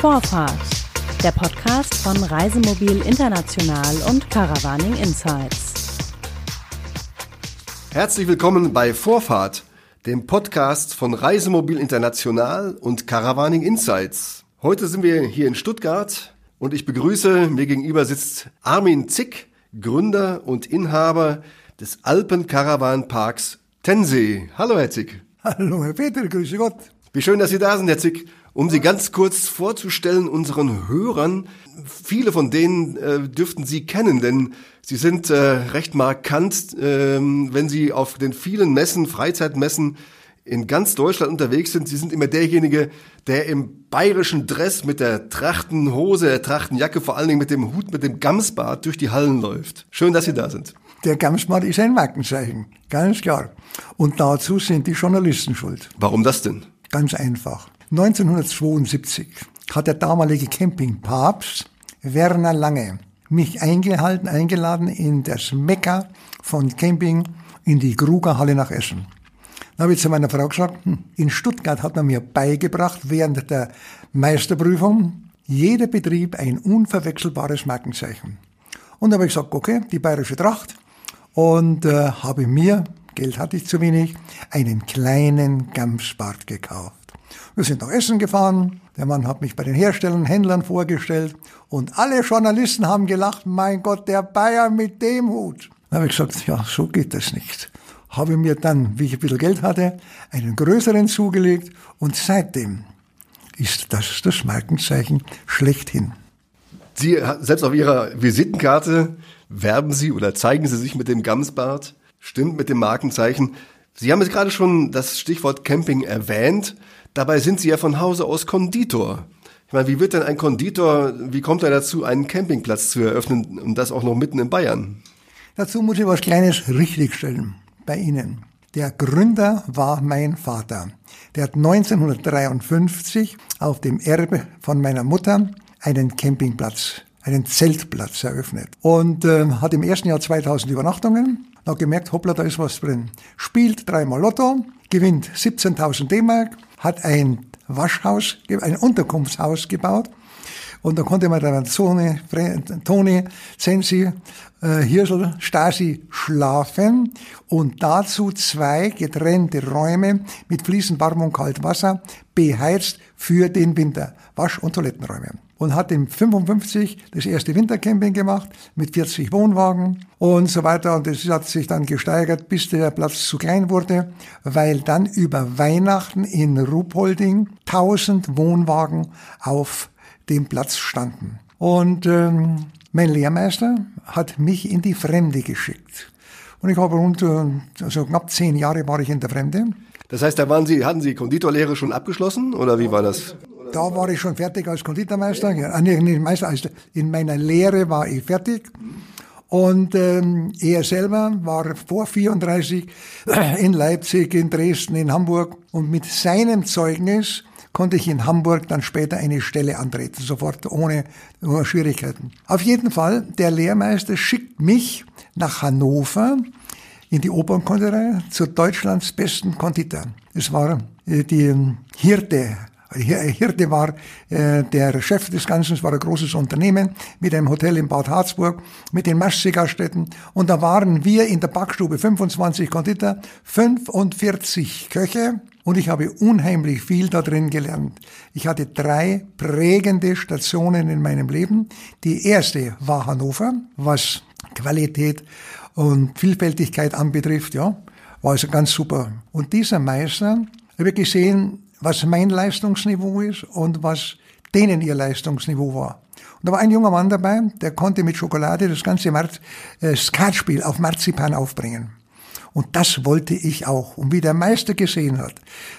Vorfahrt, der Podcast von Reisemobil International und Caravaning Insights. Herzlich willkommen bei Vorfahrt, dem Podcast von Reisemobil International und Caravaning Insights. Heute sind wir hier in Stuttgart und ich begrüße, mir gegenüber sitzt Armin Zick, Gründer und Inhaber des Alpen-Caravan-Parks Tensee. Hallo, Herr Zick. Hallo, Herr Peter, grüße Gott. Wie schön, dass Sie da sind, Herr Zick. Um Sie ganz kurz vorzustellen, unseren Hörern, viele von denen äh, dürften Sie kennen, denn Sie sind äh, recht markant, äh, wenn Sie auf den vielen Messen, Freizeitmessen in ganz Deutschland unterwegs sind. Sie sind immer derjenige, der im bayerischen Dress mit der Trachtenhose, der Trachtenjacke, vor allen Dingen mit dem Hut, mit dem Gamsbart durch die Hallen läuft. Schön, dass Sie da sind. Der Gamsbart ist ein Markenzeichen, ganz klar. Und dazu sind die Journalisten schuld. Warum das denn? Ganz einfach. 1972 hat der damalige Campingpapst Werner Lange mich eingehalten, eingeladen in das Mekka von Camping in die Krugerhalle nach Essen. Dann habe ich zu meiner Frau gesagt, hm, in Stuttgart hat man mir beigebracht während der Meisterprüfung, jeder Betrieb ein unverwechselbares Markenzeichen. Und da habe ich gesagt, okay, die bayerische Tracht und äh, habe mir, Geld hatte ich zu wenig, einen kleinen Gamsbart gekauft. Wir sind nach Essen gefahren. Der Mann hat mich bei den Herstellern, Händlern vorgestellt. Und alle Journalisten haben gelacht, mein Gott, der Bayer mit dem Hut. Dann habe ich gesagt, ja, so geht das nicht. Habe mir dann, wie ich ein bisschen Geld hatte, einen größeren zugelegt. Und seitdem ist das das Markenzeichen schlechthin. Sie, selbst auf Ihrer Visitenkarte werben Sie oder zeigen Sie sich mit dem Gamsbart. Stimmt mit dem Markenzeichen. Sie haben jetzt gerade schon das Stichwort Camping erwähnt. Dabei sind Sie ja von Hause aus Konditor. Ich meine, wie wird denn ein Konditor, wie kommt er dazu, einen Campingplatz zu eröffnen und das auch noch mitten in Bayern? Dazu muss ich was Kleines richtigstellen bei Ihnen. Der Gründer war mein Vater. Der hat 1953 auf dem Erbe von meiner Mutter einen Campingplatz, einen Zeltplatz eröffnet und äh, hat im ersten Jahr 2000 Übernachtungen. Hat gemerkt, hoppla, da ist was drin. Spielt dreimal Lotto, gewinnt 17.000 D-Mark, hat ein Waschhaus, ein Unterkunftshaus gebaut. Und da konnte man dann Toni, Toni Sensi, äh, Hirsel, Stasi schlafen und dazu zwei getrennte Räume mit fließend warm und kalt Wasser beheizt für den Winter. Wasch- und Toilettenräume und hat im 55 das erste Wintercamping gemacht mit 40 Wohnwagen und so weiter. Und das hat sich dann gesteigert, bis der Platz zu klein wurde, weil dann über Weihnachten in Ruhpolding 1000 Wohnwagen auf dem Platz standen. Und ähm, mein Lehrmeister hat mich in die Fremde geschickt. Und ich habe rund, also knapp zehn Jahre war ich in der Fremde. Das heißt, da waren Sie, hatten Sie Konditorlehre schon abgeschlossen oder wie war das? Da war ich schon fertig als Konditormeister. Ja, ah, nee, nicht Meister, also in meiner Lehre war ich fertig. Und ähm, er selber war vor 34 in Leipzig, in Dresden, in Hamburg. Und mit seinem Zeugnis konnte ich in Hamburg dann später eine Stelle antreten, sofort ohne, ohne Schwierigkeiten. Auf jeden Fall, der Lehrmeister schickt mich nach Hannover in die Opernkonditorei zu Deutschlands besten Konditor. Es war äh, die Hirte Hirte war äh, der Chef des Ganzen, es war ein großes Unternehmen mit einem Hotel in Bad Harzburg, mit den Maschseegaststätten. Und da waren wir in der Backstube 25 Konditor, 45 Köche und ich habe unheimlich viel da drin gelernt. Ich hatte drei prägende Stationen in meinem Leben. Die erste war Hannover, was Qualität und Vielfältigkeit anbetrifft, ja, war also ganz super. Und dieser Meister, habe ich gesehen, was mein Leistungsniveau ist und was denen ihr Leistungsniveau war. Und da war ein junger Mann dabei, der konnte mit Schokolade das ganze Marz äh, Skatspiel auf Marzipan aufbringen. Und das wollte ich auch. Und wie der Meister gesehen hat,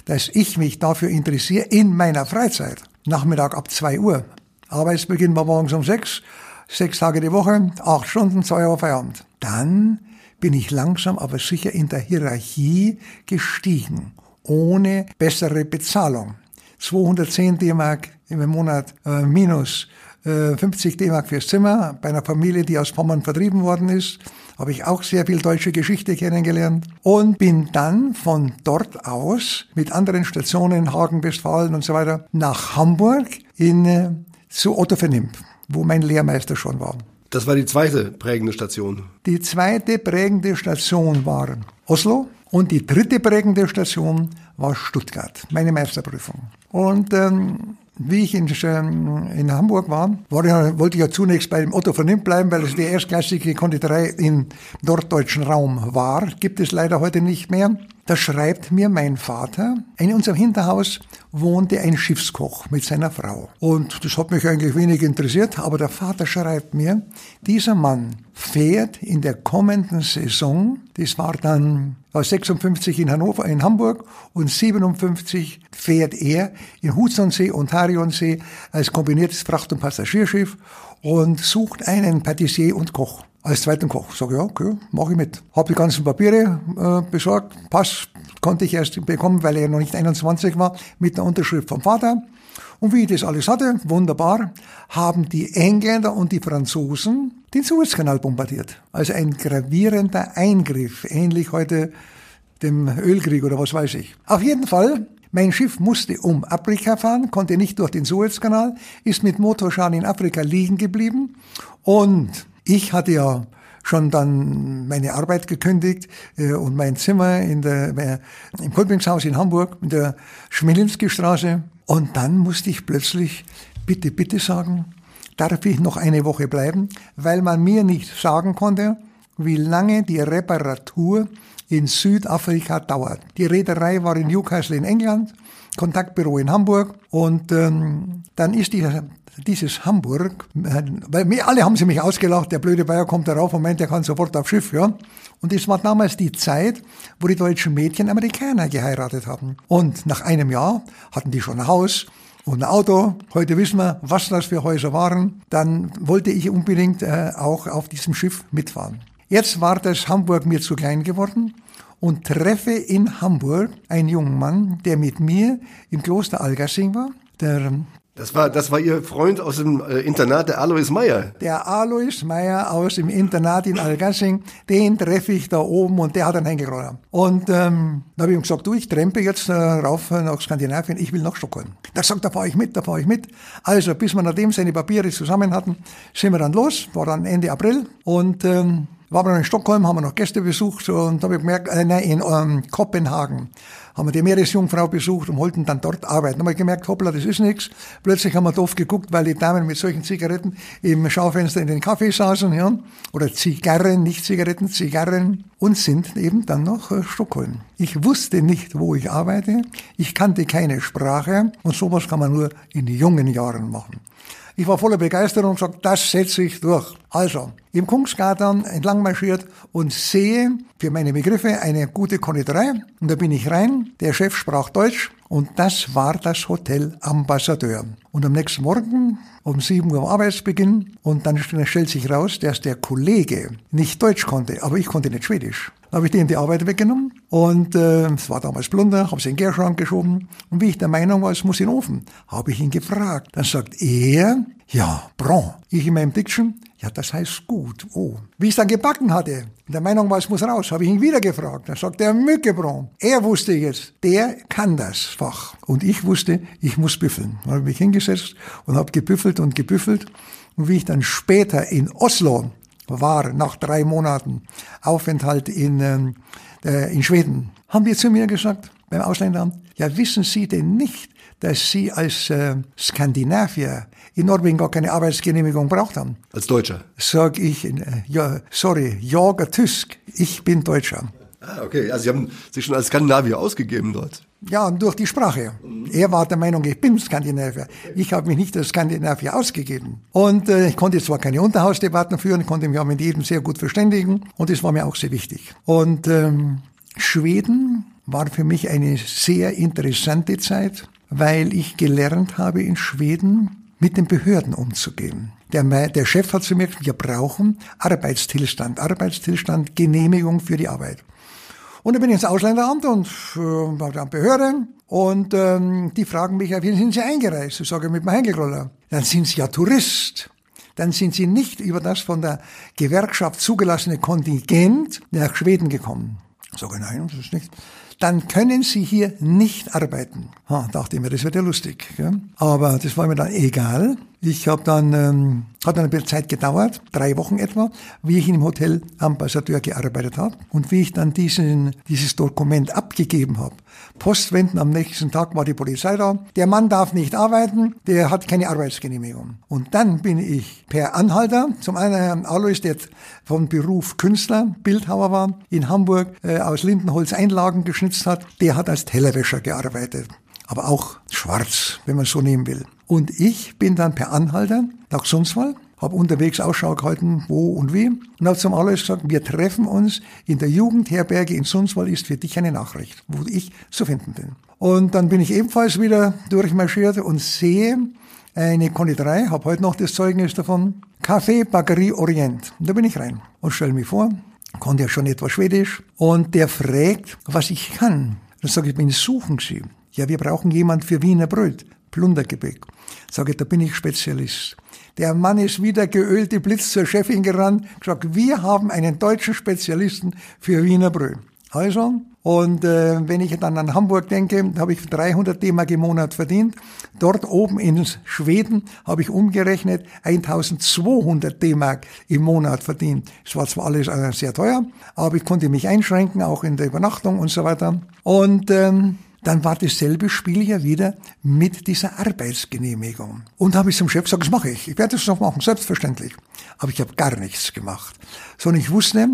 dass ich mich dafür interessiere in meiner Freizeit, Nachmittag ab zwei Uhr, Arbeitsbeginn war morgens um sechs, sechs Tage die Woche, acht Stunden, zwei Uhr Feierabend. Dann bin ich langsam aber sicher in der Hierarchie gestiegen ohne bessere Bezahlung. 210 D-Mark im Monat äh, minus äh, 50 D-Mark fürs Zimmer bei einer Familie, die aus Pommern vertrieben worden ist. habe ich auch sehr viel deutsche Geschichte kennengelernt und bin dann von dort aus mit anderen Stationen, Hagen, Westfalen und so weiter, nach Hamburg in, äh, zu Otto Vernimp, wo mein Lehrmeister schon war. Das war die zweite prägende Station. Die zweite prägende Station war Oslo und die dritte prägende Station war Stuttgart, meine Meisterprüfung. Und ähm, wie ich in, in Hamburg war, war ja, wollte ich ja zunächst bei dem Otto von Nimm bleiben, weil es die erstklassige Konditorei im norddeutschen Raum war. Gibt es leider heute nicht mehr. Da schreibt mir mein Vater, in unserem Hinterhaus wohnte ein Schiffskoch mit seiner Frau. Und das hat mich eigentlich wenig interessiert, aber der Vater schreibt mir, dieser Mann fährt in der kommenden Saison, das war dann 56 in Hannover, in Hamburg und 57 fährt er in Hudsonsee und Harionsee als kombiniertes Fracht- und Passagierschiff und sucht einen Patissier und Koch als zweiten Koch. Sag ja, okay, mache ich mit. Habe die ganzen Papiere äh, besorgt. Pass konnte ich erst bekommen, weil er noch nicht 21 war, mit der Unterschrift vom Vater. Und wie ich das alles hatte, wunderbar, haben die Engländer und die Franzosen den Suezkanal bombardiert. Also ein gravierender Eingriff, ähnlich heute dem Ölkrieg oder was weiß ich. Auf jeden Fall mein Schiff musste um Afrika fahren, konnte nicht durch den Suezkanal, ist mit Motorschaden in Afrika liegen geblieben und ich hatte ja schon dann meine Arbeit gekündigt äh, und mein Zimmer in der, äh, im Kolpingshaus in Hamburg in der Schmelinski Straße. Und dann musste ich plötzlich bitte, bitte sagen, darf ich noch eine Woche bleiben, weil man mir nicht sagen konnte, wie lange die Reparatur in Südafrika dauert. Die Reederei war in Newcastle in England, Kontaktbüro in Hamburg und ähm, dann ist die dieses Hamburg, weil mir, alle haben sie mich ausgelacht, der blöde Bayer kommt darauf und meint, er kann sofort aufs Schiff, ja. Und es war damals die Zeit, wo die deutschen Mädchen Amerikaner geheiratet haben. Und nach einem Jahr hatten die schon ein Haus, und ein Auto. Heute wissen wir, was das für Häuser waren. Dann wollte ich unbedingt äh, auch auf diesem Schiff mitfahren. Jetzt war das Hamburg mir zu klein geworden und treffe in Hamburg einen jungen Mann, der mit mir im Kloster Algassing war. Der das war, das war Ihr Freund aus dem äh, Internat, der Alois Meyer. Der Alois Meyer aus dem Internat in Algassing, den treffe ich da oben und der hat einen Hängeroller. Und ähm, da habe ich ihm gesagt, du, ich trempe jetzt äh, rauf nach Skandinavien, ich will nach Stockholm. Da sagt, da fahre ich mit, da fahre ich mit. Also bis wir nachdem seine Papiere zusammen hatten, sind wir dann los, war dann Ende April und ähm, waren wir in Stockholm, haben wir noch Gäste besucht und habe ich gemerkt, äh, nein, in ähm, Kopenhagen haben wir die Meeresjungfrau besucht und wollten dann dort arbeiten. Haben wir gemerkt, hoppla, das ist nichts. Plötzlich haben wir doof geguckt, weil die Damen mit solchen Zigaretten im Schaufenster in den Kaffee saßen, ja. Oder Zigarren, nicht Zigaretten, Zigarren. Und sind eben dann nach äh, Stockholm. Ich wusste nicht, wo ich arbeite. Ich kannte keine Sprache. Und sowas kann man nur in jungen Jahren machen. Ich war voller Begeisterung und sagte, das setze ich durch. Also, im Kungsgarten entlang marschiert und sehe für meine Begriffe eine gute Konditorei. Und da bin ich rein. Der Chef sprach Deutsch und das war das Hotel Ambassadeur. Und am nächsten Morgen um 7 Uhr Arbeitsbeginn und dann stellt sich raus, dass der Kollege nicht Deutsch konnte, aber ich konnte nicht Schwedisch. Dann habe ich dem die Arbeit weggenommen und äh, es war damals Plunder, habe sie in den Gärschrank geschoben und wie ich der Meinung war, es muss in den Ofen, habe ich ihn gefragt. Dann sagt er, ja, Bron. Ich in meinem Diction, ja, das heißt gut. Oh. Wie ich es dann gebacken hatte, in der Meinung war, es muss raus, habe ich ihn wieder gefragt. Dann sagt er, Mückebron. Er wusste jetzt, der kann das Fach. Und ich wusste, ich muss büffeln. Dann habe ich mich hingesetzt und habe gebüffelt und gebüffelt. Und wie ich dann später in Oslo war, nach drei Monaten Aufenthalt in, ähm, äh, in Schweden, haben die zu mir gesagt, beim Ausländeramt, ja, wissen Sie denn nicht, dass Sie als äh, Skandinavier in Norwegen gar keine Arbeitsgenehmigung braucht haben? Als Deutscher? Sag ich, äh, ja, sorry, Jager Tysk, ich bin Deutscher. Ah, okay. Also Sie haben sich schon als Skandinavier ausgegeben dort. Ja, und durch die Sprache. Er war der Meinung, ich bin Skandinavier. Ich habe mich nicht als Skandinavier ausgegeben. Und äh, ich konnte zwar keine Unterhausdebatten führen, konnte mich auch mit jedem sehr gut verständigen. Und das war mir auch sehr wichtig. Und ähm, Schweden war für mich eine sehr interessante Zeit, weil ich gelernt habe in Schweden mit den Behörden umzugehen. Der, der Chef hat zu mir gesagt, wir brauchen Arbeitsstillstand, Arbeitsstillstand, Genehmigung für die Arbeit. Und dann bin ich ins Ausländeramt und äh, bei der Behörde und ähm, die fragen mich, wie sind Sie eingereist? Ich sage, mit meinem Hängeroller. Dann sind Sie ja Tourist. dann sind sie nicht über das von der Gewerkschaft zugelassene Kontingent nach Schweden gekommen. Ich, nein, das ist nicht dann können Sie hier nicht arbeiten. Ha, dachte ich mir, das wird ja lustig. Gell? Aber das war mir dann egal. Ich habe dann, ähm, hat dann ein bisschen Zeit gedauert, drei Wochen etwa, wie ich in dem Hotel Ambassadeur gearbeitet habe und wie ich dann diesen, dieses Dokument abgegeben habe. Postwenden am nächsten Tag war die Polizei da. Der Mann darf nicht arbeiten, der hat keine Arbeitsgenehmigung. Und dann bin ich per Anhalter, zum einen Herrn Alois, der von Beruf Künstler, Bildhauer war, in Hamburg äh, aus Lindenholz Einlagen geschnitzt hat, der hat als Tellerwäscher gearbeitet aber auch schwarz, wenn man so nehmen will. Und ich bin dann per Anhalter nach Sundsvall, habe unterwegs Ausschau gehalten, wo und wie, und habe zum Alois gesagt, wir treffen uns in der Jugendherberge in Sundsvall, ist für dich eine Nachricht, wo ich zu finden bin. Und dann bin ich ebenfalls wieder durchmarschiert und sehe eine Konditorei, habe heute noch das Zeugnis davon, Café Bakerie Orient. Und da bin ich rein und stelle mich vor, konnte ja schon etwas Schwedisch, und der fragt, was ich kann. Dann sage ich, bin suchen Sie. Ja, wir brauchen jemand für Wiener Brot, Plundergebäck. Sage ich, da bin ich Spezialist. Der Mann ist wieder geölte Blitz zur Chefin gerannt, gesagt, wir haben einen deutschen Spezialisten für Wiener Brot. Also, und äh, wenn ich dann an Hamburg denke, habe ich 300 D-Mark im Monat verdient. Dort oben in Schweden habe ich umgerechnet 1200 D-Mark im Monat verdient. Es war zwar alles äh, sehr teuer, aber ich konnte mich einschränken, auch in der Übernachtung und so weiter. Und ähm, dann war dasselbe Spiel ja wieder mit dieser Arbeitsgenehmigung. Und habe ich zum Chef gesagt, das mache ich. Ich werde das noch machen, selbstverständlich. Aber ich habe gar nichts gemacht. Sondern ich wusste,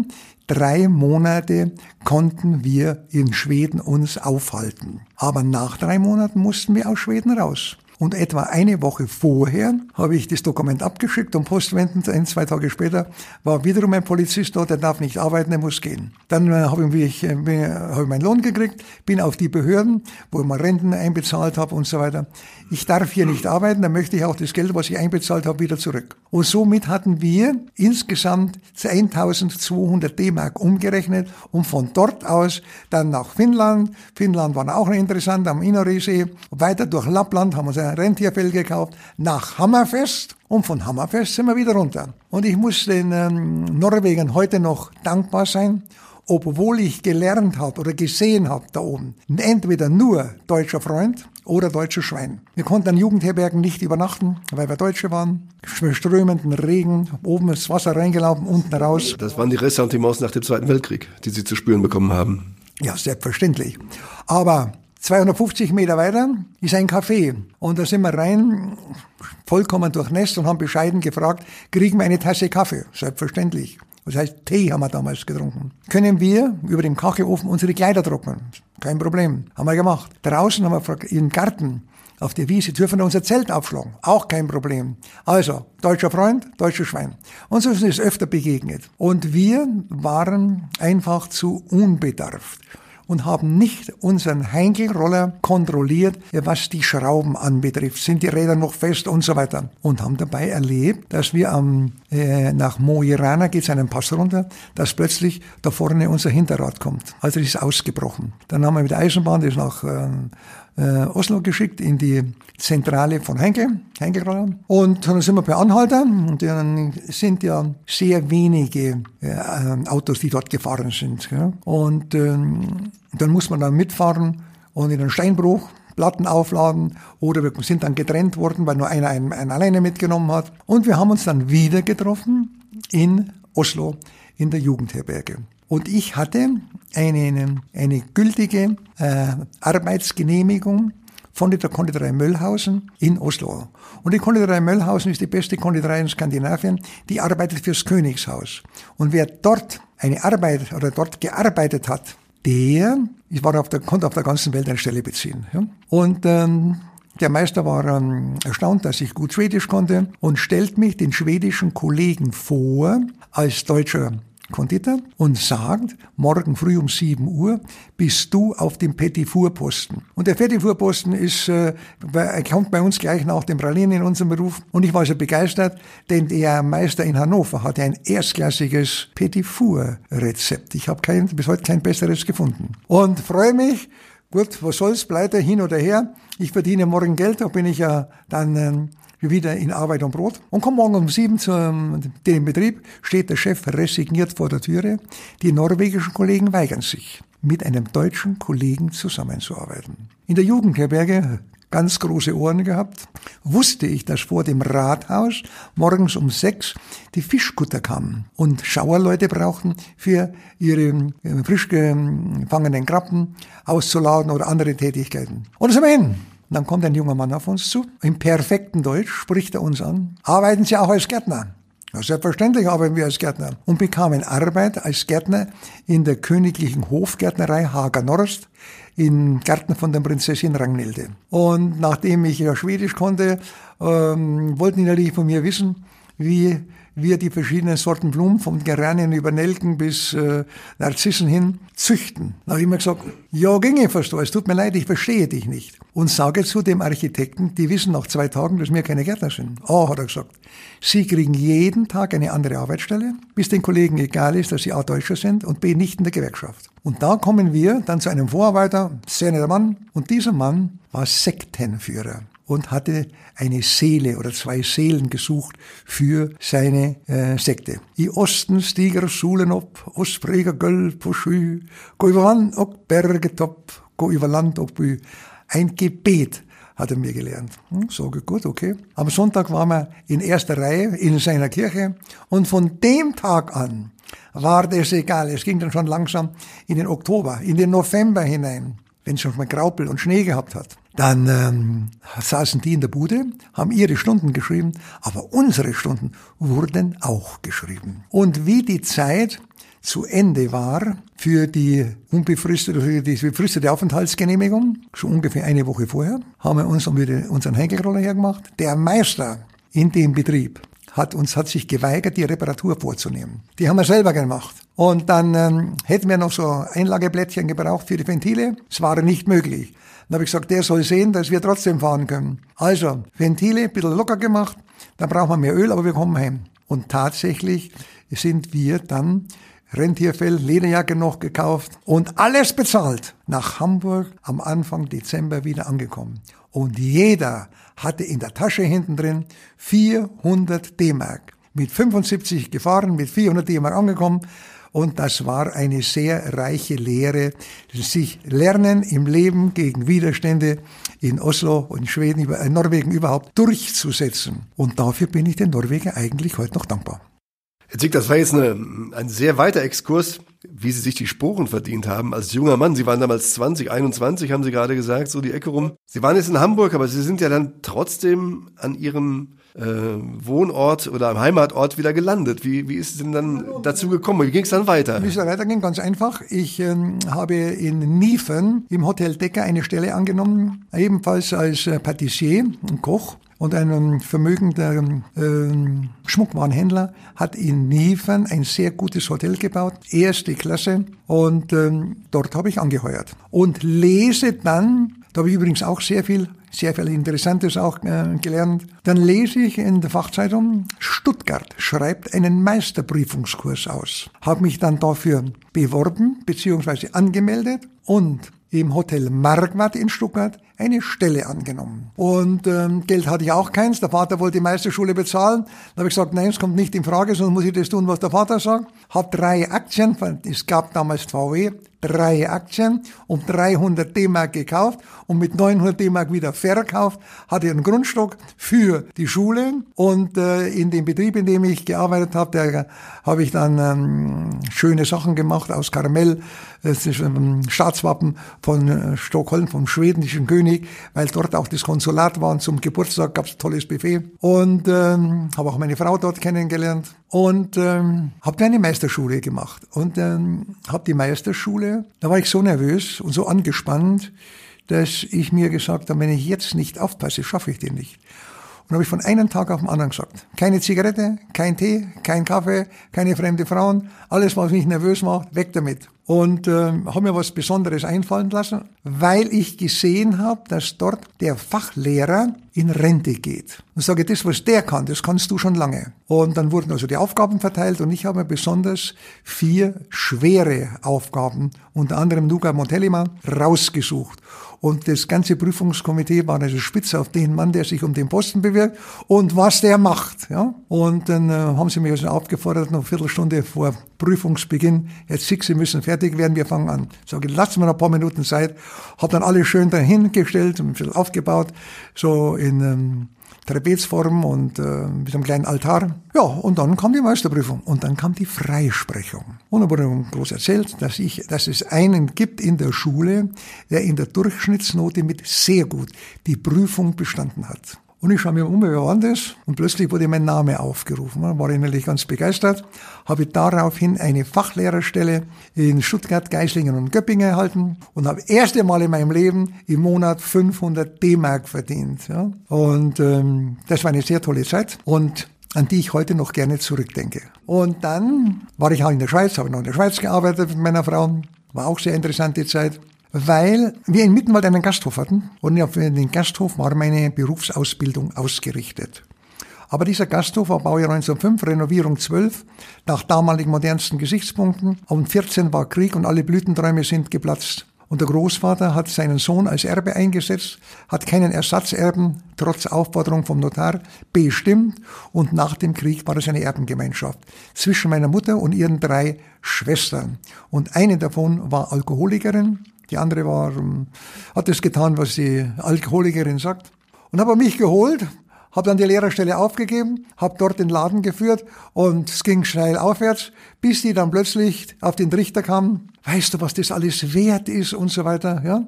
drei Monate konnten wir in Schweden uns aufhalten. Aber nach drei Monaten mussten wir aus Schweden raus. Und etwa eine Woche vorher habe ich das Dokument abgeschickt und postwendend, ein, zwei Tage später, war wiederum ein Polizist dort, der darf nicht arbeiten, der muss gehen. Dann äh, habe ich, äh, habe ich meinen Lohn gekriegt, bin auf die Behörden, wo ich mal Renten einbezahlt habe und so weiter. Ich darf hier nicht arbeiten, dann möchte ich auch das Geld, was ich einbezahlt habe, wieder zurück. Und somit hatten wir insgesamt 1200 D-Mark umgerechnet und von dort aus dann nach Finnland. Finnland war auch interessant, am Innersee. Weiter durch Lappland haben wir uns Rentierfell gekauft, nach Hammerfest. Und von Hammerfest sind wir wieder runter. Und ich muss den ähm, Norwegern heute noch dankbar sein obwohl ich gelernt habe oder gesehen habe da oben, entweder nur deutscher Freund oder deutsches Schwein. Wir konnten an Jugendherbergen nicht übernachten, weil wir Deutsche waren. Strömenden Regen, oben ist Wasser reingelaufen, unten raus. Das waren die Ressentiments nach dem Zweiten Weltkrieg, die Sie zu spüren bekommen haben. Ja, selbstverständlich. Aber 250 Meter weiter ist ein Café. Und da sind wir rein, vollkommen durchnässt und haben bescheiden gefragt, kriegen wir eine Tasse Kaffee? Selbstverständlich. Das heißt, Tee haben wir damals getrunken. Können wir über dem Kachelofen unsere Kleider trocknen? Kein Problem. Haben wir gemacht. Draußen haben wir im Garten auf der Wiese dürfen wir unser Zelt aufschlagen. Auch kein Problem. Also, deutscher Freund, deutsches Schwein. Und so ist es öfter begegnet. Und wir waren einfach zu unbedarft und haben nicht unseren Heinkelroller kontrolliert, was die Schrauben anbetrifft. Sind die Räder noch fest und so weiter. Und haben dabei erlebt, dass wir am, äh, nach Mo i Rana geht es einen Pass runter, dass plötzlich da vorne unser Hinterrad kommt. Also das ist ausgebrochen. Dann haben wir mit der Eisenbahn das nach äh, äh, Oslo geschickt in die Zentrale von Henkel, Henkelroller. Und dann sind wir bei Anhalter und dann sind ja sehr wenige äh, Autos, die dort gefahren sind. Ja. Und ähm, dann muss man dann mitfahren und in den Steinbruch Platten aufladen oder wir sind dann getrennt worden, weil nur einer einen, einen alleine mitgenommen hat. Und wir haben uns dann wieder getroffen in Oslo in der Jugendherberge. Und ich hatte eine, eine gültige äh, Arbeitsgenehmigung von der Konditorei Möllhausen in Oslo. Und die Konditorei Möllhausen ist die beste Konditorei in Skandinavien, die arbeitet fürs Königshaus. Und wer dort eine Arbeit oder dort gearbeitet hat, der ich war auf der, konnte auf der ganzen Welt eine Stelle beziehen. Ja? Und ähm, der Meister war ähm, erstaunt, dass ich gut Schwedisch konnte und stellt mich den schwedischen Kollegen vor als deutscher Konditor und sagt, morgen früh um 7 Uhr bist du auf dem Petit Four-Posten. Und der Petit Four-Posten ist, äh, kommt bei uns gleich nach dem Pralinen in unserem Beruf. Und ich war so begeistert, denn der Meister in Hannover hatte ein erstklassiges Petit Four-Rezept. Ich habe bis heute kein besseres gefunden. Und freue mich, gut, was soll's, pleite hin oder her. Ich verdiene morgen Geld, da bin ich ja dann... Ähm, wieder in Arbeit und Brot und komme morgen um sieben zum dem Betrieb, steht der Chef resigniert vor der Türe. Die norwegischen Kollegen weigern sich, mit einem deutschen Kollegen zusammenzuarbeiten. In der Jugendherberge ganz große Ohren gehabt, wusste ich, dass vor dem Rathaus morgens um sechs die Fischkutter kamen und Schauerleute brauchten für ihre äh, frisch gefangenen Krabben auszuladen oder andere Tätigkeiten. Und so hin. Dann kommt ein junger Mann auf uns zu. Im perfekten Deutsch spricht er uns an. Arbeiten Sie auch als Gärtner? Ja, selbstverständlich arbeiten wir als Gärtner und bekamen Arbeit als Gärtner in der königlichen Hofgärtnerei Hager Norst in Gärten von der Prinzessin Ragnhilde. Und nachdem ich ja Schwedisch konnte, ähm, wollten die natürlich von mir wissen, wie wir die verschiedenen Sorten Blumen, vom Geranien über Nelken bis äh, Narzissen hin, züchten. Da habe ich mir gesagt, ja, ginge fast es tut mir leid, ich verstehe dich nicht. Und sage zu dem Architekten, die wissen nach zwei Tagen, dass wir keine Gärtner sind. Oh, hat er gesagt, sie kriegen jeden Tag eine andere Arbeitsstelle, bis den Kollegen egal ist, dass sie A, Deutscher sind und B, nicht in der Gewerkschaft. Und da kommen wir dann zu einem Vorarbeiter, sehr netter Mann, und dieser Mann war Sektenführer und hatte eine Seele oder zwei Seelen gesucht für seine äh, Sekte. I Osten stiger solen op, gulv på sky, gå über vann og bergetopp, gå über land og by. Ein Gebet hat er mir gelernt. Hm, so gut, okay. Am Sonntag waren wir in erster Reihe in seiner Kirche und von dem Tag an war das egal. Es ging dann schon langsam in den Oktober, in den November hinein, wenn es schon mal Graupel und Schnee gehabt hat. Dann ähm, saßen die in der Bude, haben ihre Stunden geschrieben, aber unsere Stunden wurden auch geschrieben. Und wie die Zeit zu Ende war für die unbefristete, für die befristete Aufenthaltsgenehmigung, schon ungefähr eine Woche vorher, haben wir uns wieder unseren Henkelroller hergemacht. Der Meister in dem Betrieb hat uns hat sich geweigert, die Reparatur vorzunehmen. Die haben wir selber gemacht. Und dann ähm, hätten wir noch so Einlageblättchen gebraucht für die Ventile. Es war nicht möglich. Dann habe ich gesagt, der soll sehen, dass wir trotzdem fahren können. Also, Ventile, ein bisschen locker gemacht, dann brauchen wir mehr Öl, aber wir kommen heim. Und tatsächlich sind wir dann Rentierfell, Lederjacke noch gekauft und alles bezahlt. Nach Hamburg am Anfang Dezember wieder angekommen. Und jeder hatte in der Tasche hinten drin 400 D-Mark. Mit 75 gefahren, mit 400 D-Mark angekommen. Und das war eine sehr reiche Lehre, sich lernen im Leben gegen Widerstände in Oslo und Schweden, in äh, Norwegen überhaupt durchzusetzen. Und dafür bin ich den Norwegen eigentlich heute noch dankbar. Herr Zick, das war jetzt eine, ein sehr weiter Exkurs, wie Sie sich die Sporen verdient haben als junger Mann. Sie waren damals 20, 21, haben Sie gerade gesagt, so die Ecke rum. Sie waren jetzt in Hamburg, aber Sie sind ja dann trotzdem an Ihrem äh, Wohnort oder am Heimatort wieder gelandet. Wie, wie ist es denn dann dazu gekommen? Wie ging es dann weiter? Wie es dann weiterging? Ganz einfach. Ich ähm, habe in Niefen im Hotel Decker eine Stelle angenommen, ebenfalls als äh, Patissier und Koch und ein vermögender äh, Schmuckwarenhändler hat in Niefen ein sehr gutes Hotel gebaut, erste Klasse, und ähm, dort habe ich angeheuert. Und lese dann, da habe ich übrigens auch sehr viel, sehr viel Interessantes auch äh, gelernt, dann lese ich in der Fachzeitung, Stuttgart schreibt einen Meisterprüfungskurs aus. Habe mich dann dafür beworben bzw. angemeldet und im Hotel Marquardt in Stuttgart eine Stelle angenommen. Und ähm, Geld hatte ich auch keins. Der Vater wollte die Meisterschule bezahlen. Dann habe ich gesagt, nein, es kommt nicht in Frage, sonst muss ich das tun, was der Vater sagt. Hab drei Aktien, es gab damals VW, drei Aktien um 300 D-Mark gekauft und mit 900 D-Mark wieder verkauft, hatte einen Grundstock für die Schule und äh, in dem Betrieb, in dem ich gearbeitet habe, habe ich dann ähm, schöne Sachen gemacht aus Karamell, das ist ein Staatswappen von äh, Stockholm, vom schwedischen König, weil dort auch das Konsulat war und zum Geburtstag gab es ein tolles Buffet. Und ähm, habe auch meine Frau dort kennengelernt und ähm, habe eine Meisterschule gemacht. Und ähm, habe die Meisterschule, da war ich so nervös und so angespannt, dass ich mir gesagt habe, wenn ich jetzt nicht aufpasse, schaffe ich den nicht. Und habe ich von einem Tag auf den anderen gesagt, keine Zigarette, kein Tee, kein Kaffee, keine fremde Frauen, alles, was mich nervös macht, weg damit. Und äh, habe mir was Besonderes einfallen lassen, weil ich gesehen habe, dass dort der Fachlehrer in Rente geht. Und sage, das, was der kann, das kannst du schon lange. Und dann wurden also die Aufgaben verteilt und ich habe mir besonders vier schwere Aufgaben, unter anderem Nuga Montellima, rausgesucht. Und das ganze Prüfungskomitee war also spitz auf den Mann, der sich um den Posten bewirbt und was der macht. Ja? Und dann äh, haben sie mich also aufgefordert, noch eine Viertelstunde vor Prüfungsbeginn, jetzt six, Sie müssen fertig werden, wir fangen an. Sage, lassen wir noch ein paar Minuten Zeit. Hab dann alle schön dahingestellt und ein bisschen aufgebaut, so in ähm, Trapezform und äh, mit einem kleinen Altar. Ja, und dann kam die Meisterprüfung und dann kam die Freisprechung. Und da wurde groß erzählt, dass, ich, dass es einen gibt in der Schule, der in der Durchschnittsnote mit sehr gut die Prüfung bestanden hat. Und ich schaue mir um, wer war das? Und plötzlich wurde mein Name aufgerufen. Da war ich natürlich ganz begeistert. Habe daraufhin eine Fachlehrerstelle in Stuttgart, Geislingen und Göppingen erhalten und habe erste Mal in meinem Leben im Monat 500 D-Mark verdient. Ja? Und ähm, das war eine sehr tolle Zeit. Und an die ich heute noch gerne zurückdenke. Und dann war ich auch in der Schweiz, habe noch in der Schweiz gearbeitet mit meiner Frau. War auch sehr interessante Zeit weil wir in Mittenwald einen Gasthof hatten und auf den Gasthof war meine Berufsausbildung ausgerichtet. Aber dieser Gasthof war Baujahr 1905, Renovierung 12, nach damaligen modernsten Gesichtspunkten. Und 14 war Krieg und alle Blütenträume sind geplatzt. Und der Großvater hat seinen Sohn als Erbe eingesetzt, hat keinen Ersatzerben, trotz Aufforderung vom Notar, bestimmt. Und nach dem Krieg war es eine Erbengemeinschaft zwischen meiner Mutter und ihren drei Schwestern. Und eine davon war Alkoholikerin, die andere war, ähm, hat das getan, was die Alkoholikerin sagt. Und habe mich geholt, habe dann die Lehrerstelle aufgegeben, habe dort den Laden geführt und es ging steil aufwärts, bis die dann plötzlich auf den Trichter kam, weißt du, was das alles wert ist und so weiter, ja.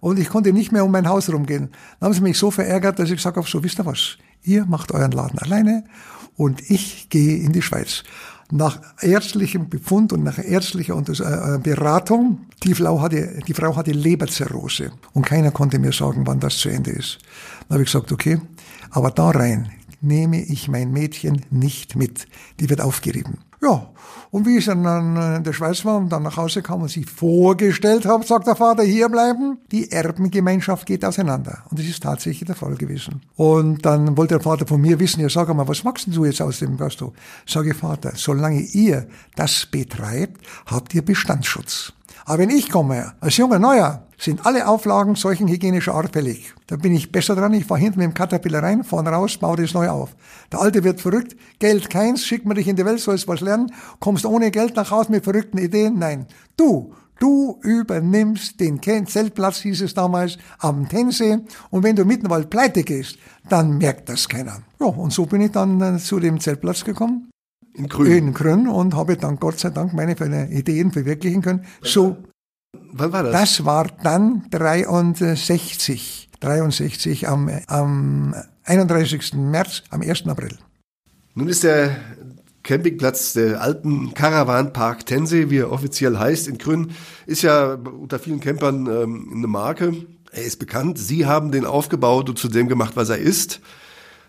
Und ich konnte nicht mehr um mein Haus rumgehen. Dann haben sie mich so verärgert, dass ich gesagt habe, so wisst ihr was, ihr macht euren Laden alleine und ich gehe in die Schweiz nach ärztlichem Befund und nach ärztlicher äh, äh, Beratung, die Frau hatte, die Frau hatte Leberzirrhose und keiner konnte mir sagen, wann das zu Ende ist. Dann habe ich gesagt, okay, aber da rein nehme ich mein Mädchen nicht mit. Die wird aufgerieben. Ja, und wie ich dann in der Schweiz war und dann nach Hause kam und sich vorgestellt habe, sagt der Vater, hier bleiben. Die Erbengemeinschaft geht auseinander. Und das ist tatsächlich der Fall gewesen. Und dann wollte der Vater von mir wissen, ja sag mal, was machst du jetzt aus dem Gasthof? Sage Vater, solange ihr das betreibt, habt ihr Bestandsschutz. Aber wenn ich komme, als junger Neuer, sind alle Auflagen solchen hygienischer Art fällig. Da bin ich besser dran. Ich fahre hinten mit dem Caterpillar rein, vorne raus, baue das neu auf. Der Alte wird verrückt. Geld keins, schickt mir dich in die Welt, sollst was lernen. Kommst ohne Geld nach Hause mit verrückten Ideen? Nein. Du, Du übernimmst den Zeltplatz, hieß es damals, am Tensee. Und wenn du mitten Wald pleite gehst, dann merkt das keiner. Ja, und so bin ich dann äh, zu dem Zeltplatz gekommen. In Grün. In Grün und habe dann Gott sei Dank meine Ideen verwirklichen können. So. Wann war das? Das war dann 63. 63 am, am 31. März, am 1. April. Nun ist der Campingplatz der alten Caravan-Park Tensee, wie er offiziell heißt, in Grün, ist ja unter vielen Campern ähm, eine Marke. Er ist bekannt. Sie haben den aufgebaut und zu dem gemacht, was er ist.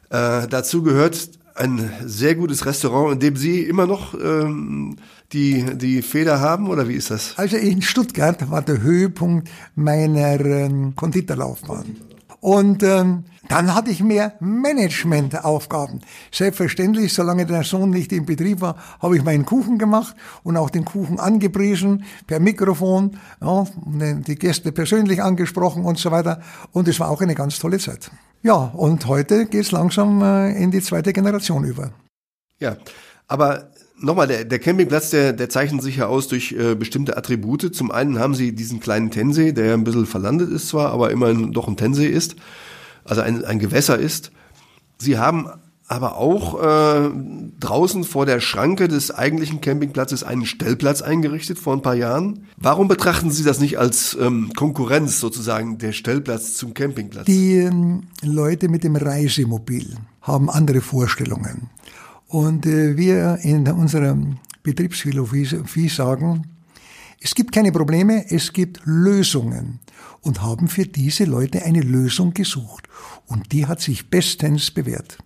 Äh, dazu gehört ein sehr gutes Restaurant, in dem Sie immer noch ähm, die, die Feder haben, oder wie ist das? Also in Stuttgart war der Höhepunkt meiner ähm, Konditorlaufbahn. Und ähm, dann hatte ich mehr Managementaufgaben. Selbstverständlich, solange der Sohn nicht im Betrieb war, habe ich meinen Kuchen gemacht und auch den Kuchen angepriesen per Mikrofon, ja, die Gäste persönlich angesprochen und so weiter. Und es war auch eine ganz tolle Zeit. Ja, und heute geht's langsam äh, in die zweite Generation über. Ja, aber nochmal, der, der Campingplatz, der, der zeichnet sich ja aus durch äh, bestimmte Attribute. Zum einen haben sie diesen kleinen Tensee, der ein bisschen verlandet ist zwar, aber immerhin doch ein Tensee ist, also ein, ein Gewässer ist. Sie haben aber auch äh, draußen vor der Schranke des eigentlichen Campingplatzes einen Stellplatz eingerichtet vor ein paar Jahren. Warum betrachten Sie das nicht als ähm, Konkurrenz sozusagen, der Stellplatz zum Campingplatz? Die ähm, Leute mit dem Reisemobil haben andere Vorstellungen. Und äh, wir in unserer Betriebsphilosophie sagen, es gibt keine Probleme, es gibt Lösungen und haben für diese Leute eine Lösung gesucht. Und die hat sich bestens bewährt.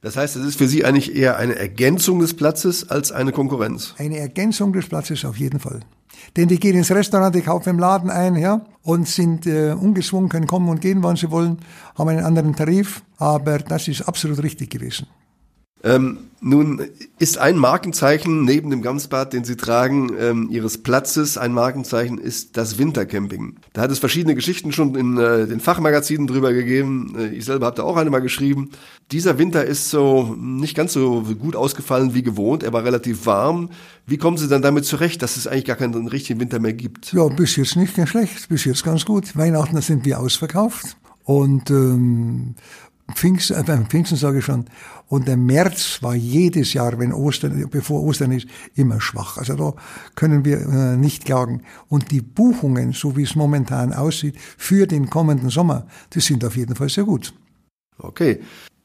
Das heißt, es ist für Sie eigentlich eher eine Ergänzung des Platzes als eine Konkurrenz. Eine Ergänzung des Platzes auf jeden Fall. Denn die gehen ins Restaurant, die kaufen im Laden ein, ja, und sind äh, ungezwungen, können kommen und gehen, wann sie wollen, haben einen anderen Tarif, aber das ist absolut richtig gewesen. Ähm, nun ist ein Markenzeichen neben dem Gamsbad, den Sie tragen, ähm, Ihres Platzes, ein Markenzeichen ist das Wintercamping. Da hat es verschiedene Geschichten schon in äh, den Fachmagazinen drüber gegeben. Äh, ich selber habe da auch eine mal geschrieben. Dieser Winter ist so nicht ganz so gut ausgefallen wie gewohnt. Er war relativ warm. Wie kommen Sie dann damit zurecht, dass es eigentlich gar keinen richtigen Winter mehr gibt? Ja, bis jetzt nicht schlecht, bis jetzt ganz gut. Weihnachten sind wir ausverkauft und ähm, Pfingsten, äh, beim Pfingsten sage ich schon, und der März war jedes Jahr, wenn Ostern, bevor Ostern ist, immer schwach. Also da können wir äh, nicht klagen. Und die Buchungen, so wie es momentan aussieht, für den kommenden Sommer, die sind auf jeden Fall sehr gut. Okay.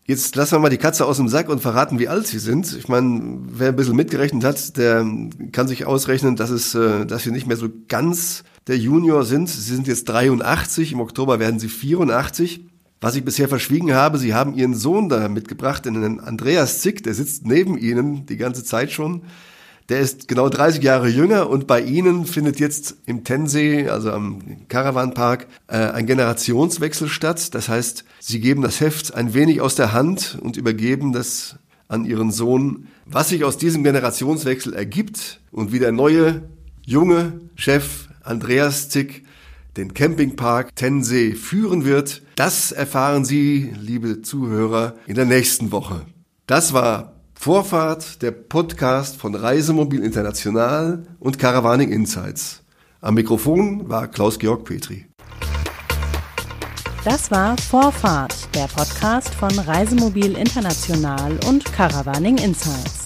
Jetzt lassen wir mal die Katze aus dem Sack und verraten, wie alt sie sind. Ich meine, wer ein bisschen mitgerechnet hat, der kann sich ausrechnen, dass es, äh, dass wir nicht mehr so ganz der Junior sind. Sie sind jetzt 83, im Oktober werden sie 84. Was ich bisher verschwiegen habe, Sie haben Ihren Sohn da mitgebracht, den Andreas Zick, der sitzt neben Ihnen die ganze Zeit schon. Der ist genau 30 Jahre jünger und bei Ihnen findet jetzt im Tensee, also am Caravanpark, äh, ein Generationswechsel statt. Das heißt, Sie geben das Heft ein wenig aus der Hand und übergeben das an Ihren Sohn. Was sich aus diesem Generationswechsel ergibt und wie der neue, junge Chef Andreas Zick den Campingpark Tensee führen wird, das erfahren Sie, liebe Zuhörer, in der nächsten Woche. Das war Vorfahrt, der Podcast von Reisemobil International und Caravaning Insights. Am Mikrofon war Klaus-Georg Petri. Das war Vorfahrt, der Podcast von Reisemobil International und Caravaning Insights.